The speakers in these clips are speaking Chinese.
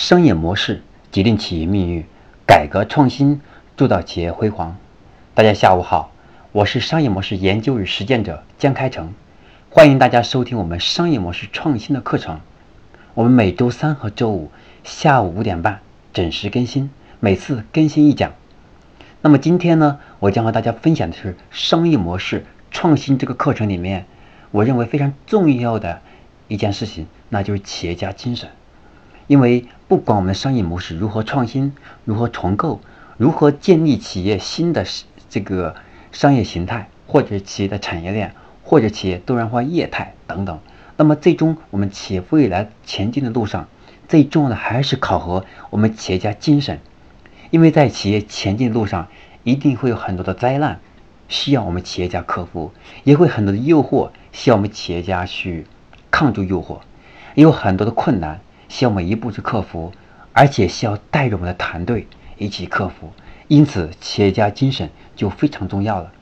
商业模式决定企业命运，改革创新铸造企业辉煌。大家下午好，我是商业模式研究与实践者江开成，欢迎大家收听我们商业模式创新的课程。我们每周三和周五下午五点半准时更新，每次更新一讲。那么今天呢，我将和大家分享的是商业模式创新这个课程里面，我认为非常重要的一件事情，那就是企业家精神。因为不管我们的商业模式如何创新、如何重构、如何建立企业新的这个商业形态，或者企业的产业链，或者企业多元化业态等等，那么最终我们企业未来前进的路上，最重要的还是考核我们企业家精神。因为在企业前进的路上，一定会有很多的灾难需要我们企业家克服，也会很多的诱惑需要我们企业家去抗住诱惑，也有很多的困难。需要每一步去克服，而且需要带着我们的团队一起克服，因此企业家精神就非常重要了。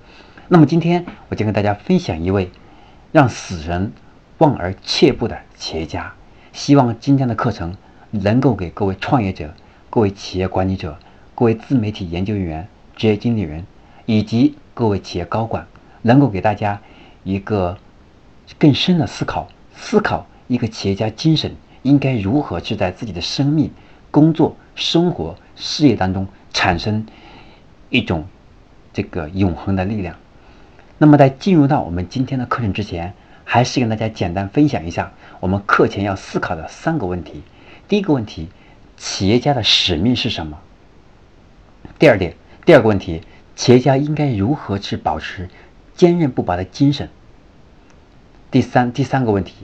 那么今天我就跟大家分享一位让死人望而却步的企业家，希望今天的课程能够给各位创业者、各位企业管理者、各位自媒体研究员、职业经理人以及各位企业高管，能够给大家一个更深的思考，思考一个企业家精神。应该如何去在自己的生命、工作、生活、事业当中产生一种这个永恒的力量？那么，在进入到我们今天的课程之前，还是跟大家简单分享一下我们课前要思考的三个问题。第一个问题，企业家的使命是什么？第二点，第二个问题，企业家应该如何去保持坚韧不拔的精神？第三，第三个问题，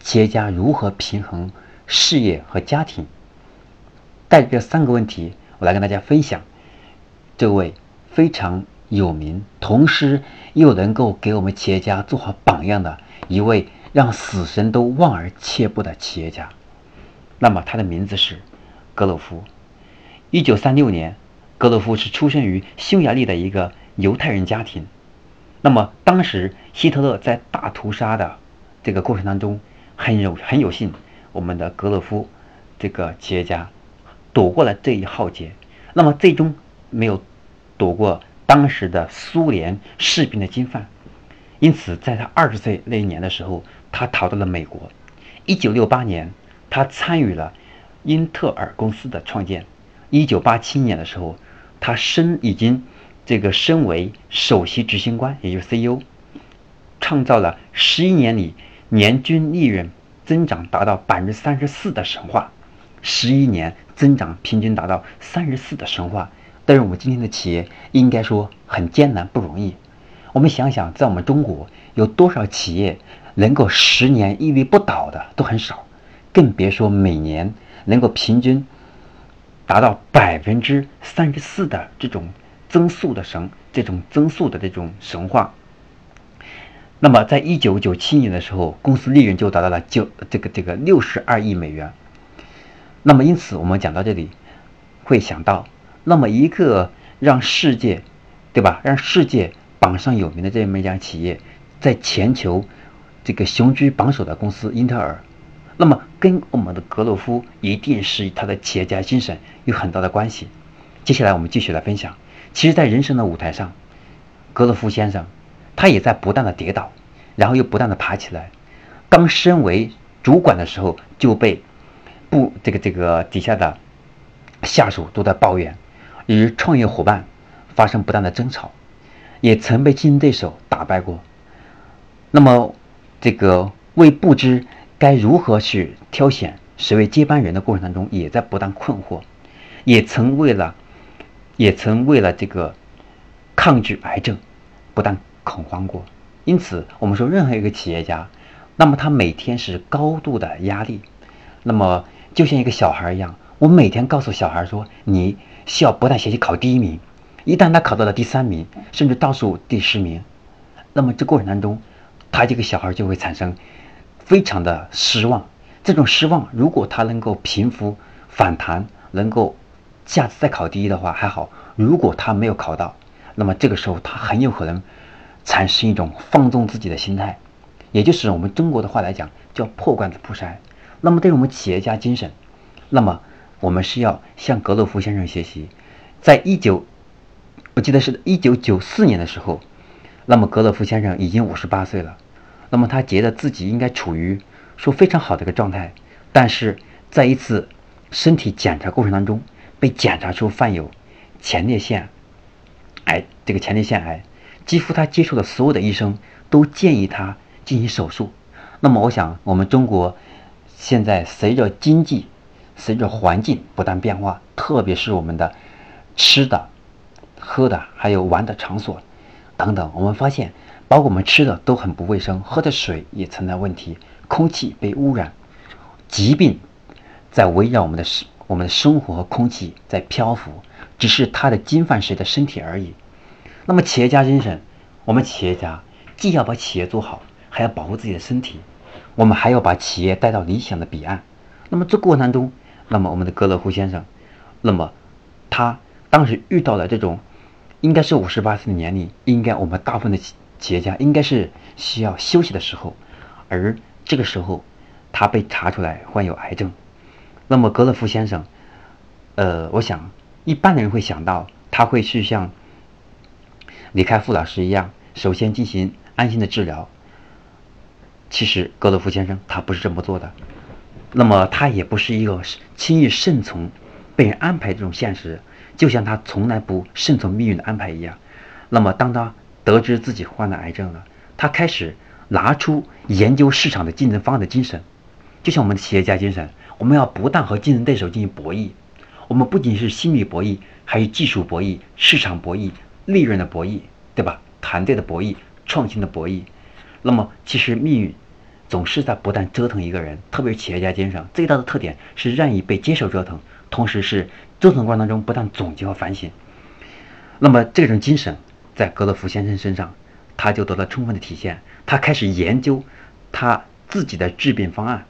企业家如何平衡？事业和家庭，带着这三个问题，我来跟大家分享这位非常有名，同时又能够给我们企业家做好榜样的一位让死神都望而却步的企业家。那么他的名字是格鲁夫。一九三六年，格鲁夫是出生于匈牙利的一个犹太人家庭。那么当时希特勒在大屠杀的这个过程当中，很有很有幸。我们的格勒夫这个企业家躲过了这一浩劫，那么最终没有躲过当时的苏联士兵的侵犯，因此在他二十岁那一年的时候，他逃到了美国。一九六八年，他参与了英特尔公司的创建。一九八七年的时候，他升已经这个身为首席执行官，也就是 CEO，创造了十一年里年均利润。增长达到百分之三十四的神话，十一年增长平均达到三十四的神话。但是我们今天的企业应该说很艰难不容易。我们想想，在我们中国有多少企业能够十年屹立不倒的都很少，更别说每年能够平均达到百分之三十四的这种增速的神，这种增速的这种神话。那么，在一九九七年的时候，公司利润就达到了九这个这个六十二亿美元。那么，因此我们讲到这里，会想到，那么一个让世界，对吧？让世界榜上有名的这么一家企业，在全球这个雄居榜首的公司英特尔，那么跟我们的格鲁夫一定是他的企业家精神有很大的关系。接下来我们继续来分享。其实，在人生的舞台上，格鲁夫先生。他也在不断的跌倒，然后又不断的爬起来。刚升为主管的时候，就被部这个这个底下的下属都在抱怨，与创业伙伴发生不断的争吵，也曾被竞争对手打败过。那么，这个为不知该如何去挑选谁为接班人的过程当中，也在不断困惑，也曾为了，也曾为了这个抗拒癌症，不但。恐慌过，因此我们说，任何一个企业家，那么他每天是高度的压力，那么就像一个小孩一样，我每天告诉小孩说，你需要不断学习考第一名，一旦他考到了第三名，甚至倒数第十名，那么这过程当中，他这个小孩就会产生非常的失望。这种失望，如果他能够平复反弹，能够下次再考第一的话还好；如果他没有考到，那么这个时候他很有可能。产生一种放纵自己的心态，也就是我们中国的话来讲叫破罐子破摔。那么对于我们企业家精神，那么我们是要向格洛夫先生学习。在一九，我记得是一九九四年的时候，那么格洛夫先生已经五十八岁了。那么他觉得自己应该处于说非常好的一个状态，但是在一次身体检查过程当中，被检查出患有前列腺癌。这个前列腺癌，几乎他接触的所有的医生都建议他进行手术。那么我想，我们中国现在随着经济、随着环境不断变化，特别是我们的吃的、喝的，还有玩的场所等等，我们发现。包括我们吃的都很不卫生，喝的水也存在问题，空气被污染，疾病在围绕我们的生我们的生活和空气在漂浮，只是它的侵犯谁的身体而已。那么企业家精神，我们企业家既要把企业做好，还要保护自己的身体，我们还要把企业带到理想的彼岸。那么这过程中，那么我们的格勒夫先生，那么他当时遇到了这种，应该是五十八岁的年龄，应该我们大部分的。企业家应该是需要休息的时候，而这个时候他被查出来患有癌症。那么格勒夫先生，呃，我想一般的人会想到他会去像李开复老师一样，首先进行安心的治疗。其实格罗夫先生他不是这么做的，那么他也不是一个轻易顺从被人安排这种现实，就像他从来不顺从命运的安排一样。那么当他。得知自己患了癌症了，他开始拿出研究市场的竞争方案的精神，就像我们的企业家精神，我们要不断和竞争对手进行博弈。我们不仅是心理博弈，还有技术博弈、市场博弈、利润的博弈，对吧？团队的博弈、创新的博弈。那么，其实命运总是在不断折腾一个人，特别是企业家精神最大的特点是愿意被接受折腾，同时是折腾过程当中不断总结和反省。那么，这种精神。在格勒夫先生身上，他就得到充分的体现。他开始研究他自己的治病方案，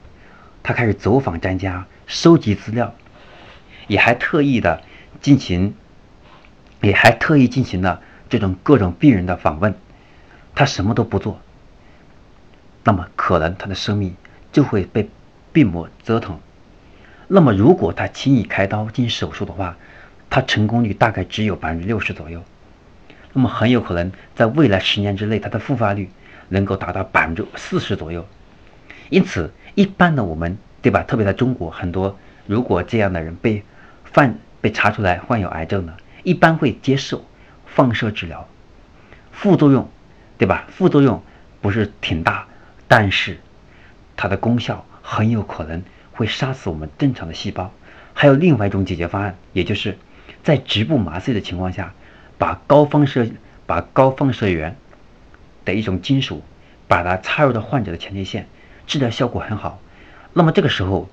他开始走访专家，收集资料，也还特意的进行，也还特意进行了这种各种病人的访问。他什么都不做，那么可能他的生命就会被病魔折腾。那么如果他轻易开刀进行手术的话，他成功率大概只有百分之六十左右。那么很有可能在未来十年之内，他的复发率能够达到百分之四十左右。因此，一般的我们，对吧？特别在中国，很多如果这样的人被犯被查出来患有癌症的，一般会接受放射治疗，副作用，对吧？副作用不是挺大，但是它的功效很有可能会杀死我们正常的细胞。还有另外一种解决方案，也就是在局部麻醉的情况下。把高放射、把高放射源的一种金属，把它插入到患者的前列腺，治疗效果很好。那么这个时候，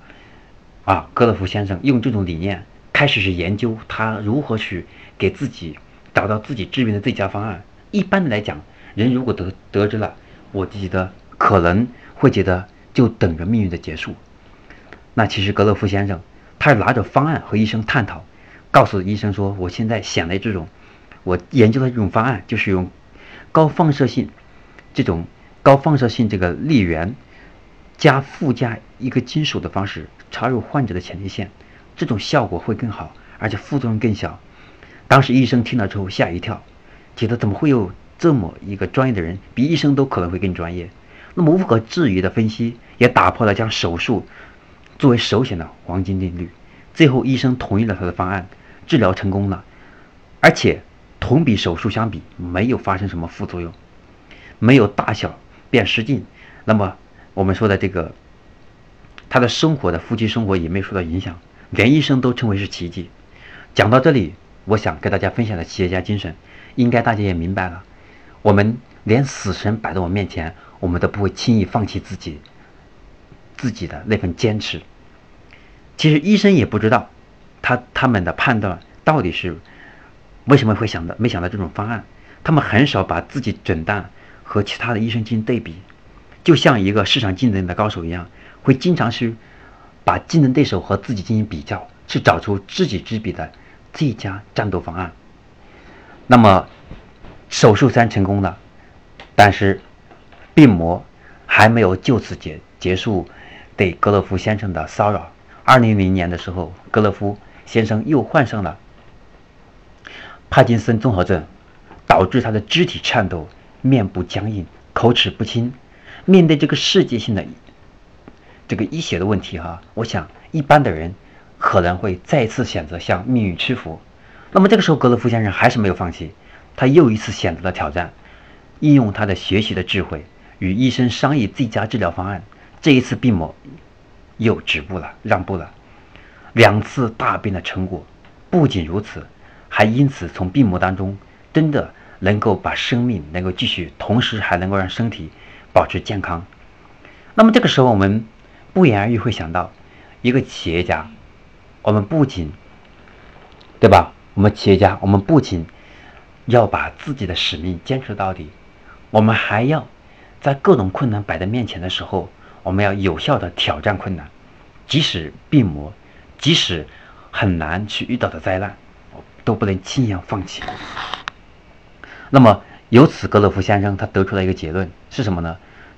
啊，格勒夫先生用这种理念开始是研究他如何去给自己找到自己治病的最佳方案。一般的来讲，人如果得得知了，我记得可能会觉得就等着命运的结束。那其实格勒夫先生他是拿着方案和医生探讨，告诉医生说：“我现在想的这种。”我研究的这种方案就是用高放射性这种高放射性这个粒源加附加一个金属的方式插入患者的前列腺，这种效果会更好，而且副作用更小。当时医生听了之后吓一跳，觉得怎么会有这么一个专业的人，比医生都可能会更专业。那么无可置疑的分析也打破了将手术作为首选的黄金定律。最后医生同意了他的方案，治疗成功了，而且。同比手术相比，没有发生什么副作用，没有大小变失禁。那么我们说的这个，他的生活的夫妻生活也没有受到影响，连医生都称为是奇迹。讲到这里，我想跟大家分享的企业家精神，应该大家也明白了。我们连死神摆在我面前，我们都不会轻易放弃自己自己的那份坚持。其实医生也不知道，他他们的判断到底是。为什么会想到没想到这种方案？他们很少把自己诊断和其他的医生进行对比，就像一个市场竞争的高手一样，会经常是把竞争对手和自己进行比较，去找出知己知彼的最佳战斗方案。那么手术虽然成功了，但是病魔还没有就此结结束对格洛夫先生的骚扰，二零零年的时候，格勒夫先生又患上了帕金森综合症，导致他的肢体颤抖、面部僵硬、口齿不清。面对这个世界性的这个医学的问题，哈，我想一般的人可能会再次选择向命运屈服。那么这个时候，格勒夫先生还是没有放弃，他又一次选择了挑战，应用他的学习的智慧，与医生商议最佳治疗方案。这一次病魔又止步了，让步了。两次大病的成果，不仅如此，还因此从病魔当中真的能够把生命能够继续，同时还能够让身体保持健康。那么这个时候，我们不言而喻会想到，一个企业家，我们不仅，对吧？我们企业家，我们不仅要把自己的使命坚持到底，我们还要在各种困难摆在面前的时候。我们要有效的挑战困难，即使病魔，即使很难去遇到的灾难，都不能轻易放弃。那么由此，格勒夫先生他得出了一个结论是什么呢？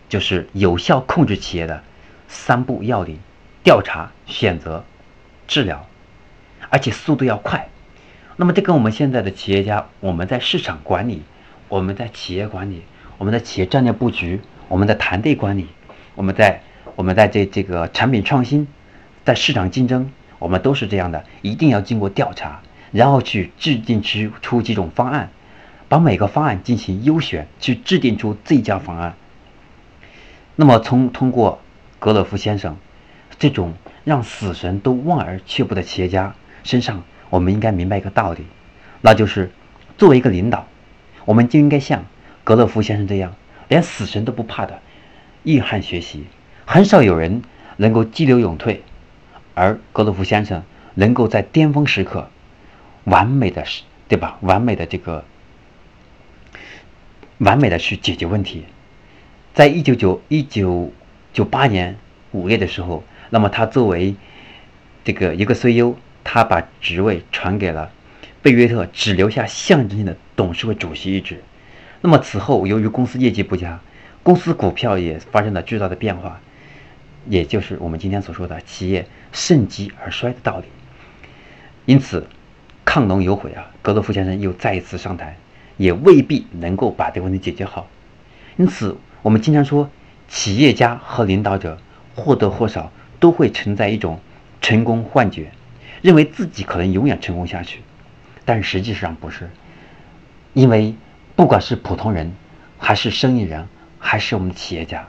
就是有效控制企业的三步要领：调查、选择、治疗，而且速度要快。那么这跟我们现在的企业家，我们在市场管理，我们在企业管理，我们的企业战略布局，我们的团队管理。我们在我们在这这个产品创新，在市场竞争，我们都是这样的，一定要经过调查，然后去制定出出几种方案，把每个方案进行优选，去制定出最佳方案。那么从通过格勒夫先生这种让死神都望而却步的企业家身上，我们应该明白一个道理，那就是作为一个领导，我们就应该像格勒夫先生这样，连死神都不怕的。硬汉学习，很少有人能够激流勇退，而格罗夫先生能够在巅峰时刻完美的，对吧？完美的这个，完美的去解决问题。在一九九一九九八年五月的时候，那么他作为这个一个 CEO，他把职位传给了贝约特，只留下象征性的董事会主席一职。那么此后，由于公司业绩不佳。公司股票也发生了巨大的变化，也就是我们今天所说的企业盛极而衰的道理。因此，亢龙有悔啊，格罗夫先生又再一次上台，也未必能够把这个问题解决好。因此，我们经常说，企业家和领导者或多或少都会存在一种成功幻觉，认为自己可能永远成功下去，但实际上不是。因为不管是普通人还是生意人。还是我们的企业家，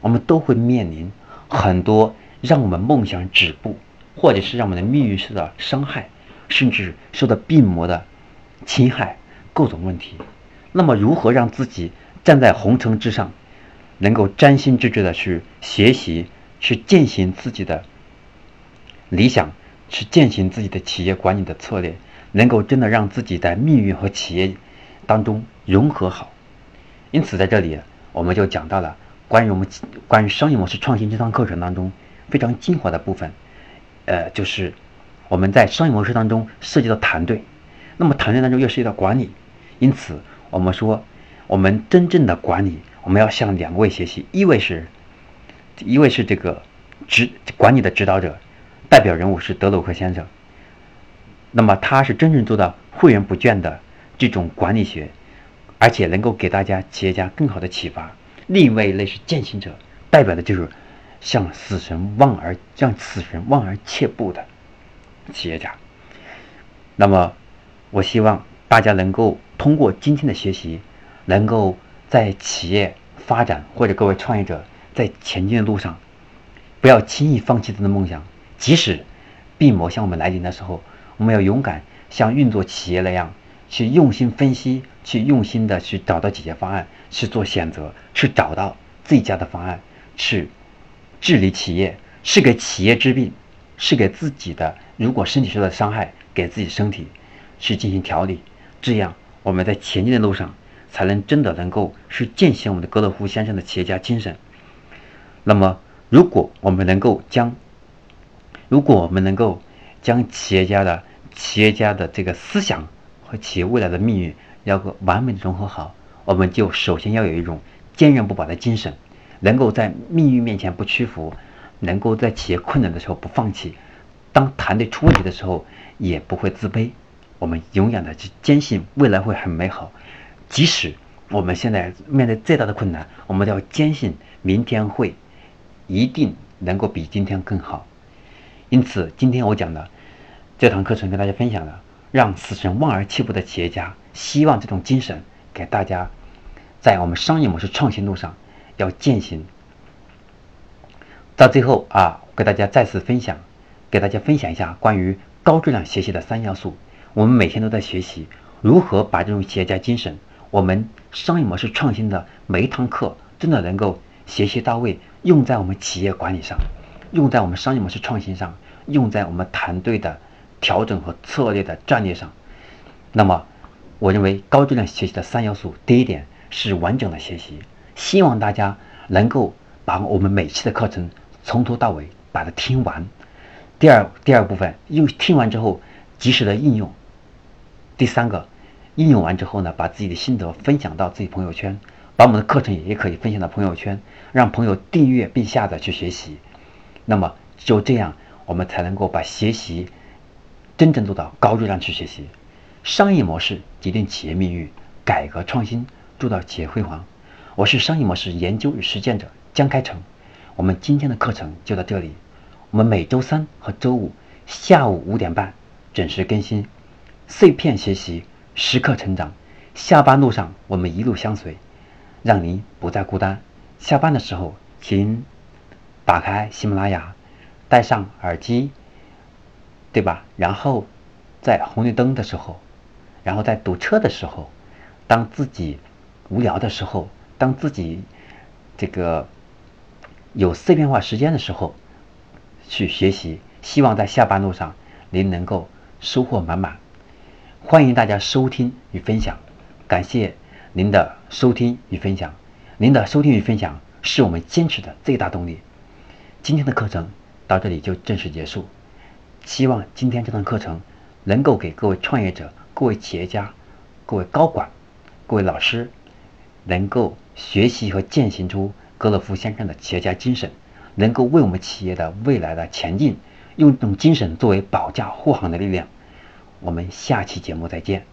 我们都会面临很多让我们梦想止步，或者是让我们的命运受到伤害，甚至受到病魔的侵害，各种问题。那么，如何让自己站在红尘之上，能够专心致志的去学习，去践行自己的理想，去践行自己的企业管理的策略，能够真的让自己在命运和企业当中融合好？因此，在这里。我们就讲到了关于我们关于商业模式创新这堂课程当中非常精华的部分，呃，就是我们在商业模式当中涉及到团队，那么团队当中又涉及到管理，因此我们说我们真正的管理，我们要向两位学习，一位是，一位是这个指管理的指导者，代表人物是德鲁克先生，那么他是真正做到诲人不倦的这种管理学。而且能够给大家企业家更好的启发。另外一类是践行者，代表的就是向死神望而向死神望而却步的企业家。那么，我希望大家能够通过今天的学习，能够在企业发展或者各位创业者在前进的路上，不要轻易放弃自己的梦想。即使病魔向我们来临的时候，我们要勇敢像运作企业那样。去用心分析，去用心的去找到解决方案，去做选择，去找到最佳的方案，去治理企业，是给企业治病，是给自己的。如果身体受到伤害，给自己身体去进行调理，这样我们在前进的路上，才能真的能够去践行我们的格勒夫先生的企业家精神。那么，如果我们能够将，如果我们能够将企业家的企业家的这个思想。和企业未来的命运要个完美的融合好，我们就首先要有一种坚韧不拔的精神，能够在命运面前不屈服，能够在企业困难的时候不放弃，当团队出问题的时候，也不会自卑。我们永远的去坚信未来会很美好，即使我们现在面对再大的困难，我们都要坚信明天会一定能够比今天更好。因此，今天我讲的这堂课程跟大家分享的，让死神望而却步的企业家，希望这种精神给大家在我们商业模式创新路上要践行。到最后啊，给大家再次分享，给大家分享一下关于高质量学习的三要素。我们每天都在学习如何把这种企业家精神，我们商业模式创新的每一堂课，真的能够学习到位，用在我们企业管理上，用在我们商业模式创新上，用在我们团队的调整和策略的战略上。那么，我认为高质量学习的三要素，第一点是完整的学习，希望大家能够把我们每期的课程从头到尾把它听完。第二，第二部分用听完之后及时的应用。第三个，应用完之后呢，把自己的心得分享到自己朋友圈，把我们的课程也可以分享到朋友圈，让朋友订阅并下载去学习。那么就这样，我们才能够把学习真正做到高质量去学习。商业模式决定企业命运，改革创新铸造企业辉煌。我是商业模式研究与实践者江开成。我们今天的课程就到这里。我们每周三和周五下午五点半准时更新。碎片学习，时刻成长。下班路上，我们一路相随，让您不再孤单。下班的时候，请打开喜马拉雅，戴上耳机，对吧？然后在红绿灯的时候，然后在堵车的时候，当自己无聊的时候，当自己这个有碎片化时间的时候，去学习。希望在下班路上，您能够收获满满。欢迎大家收听与分享，感谢您的收听与分享，您的收听与分享是我们坚持的最大动力。今天的课程到这里就正式结束，希望今天这堂课程能够给各位创业者、各位企业家、各位高管、各位老师，能够学习和践行出格勒夫先生的企业家精神，能够为我们企业的未来的前进，用这种精神作为保驾护航的力量。我们下期节目再见。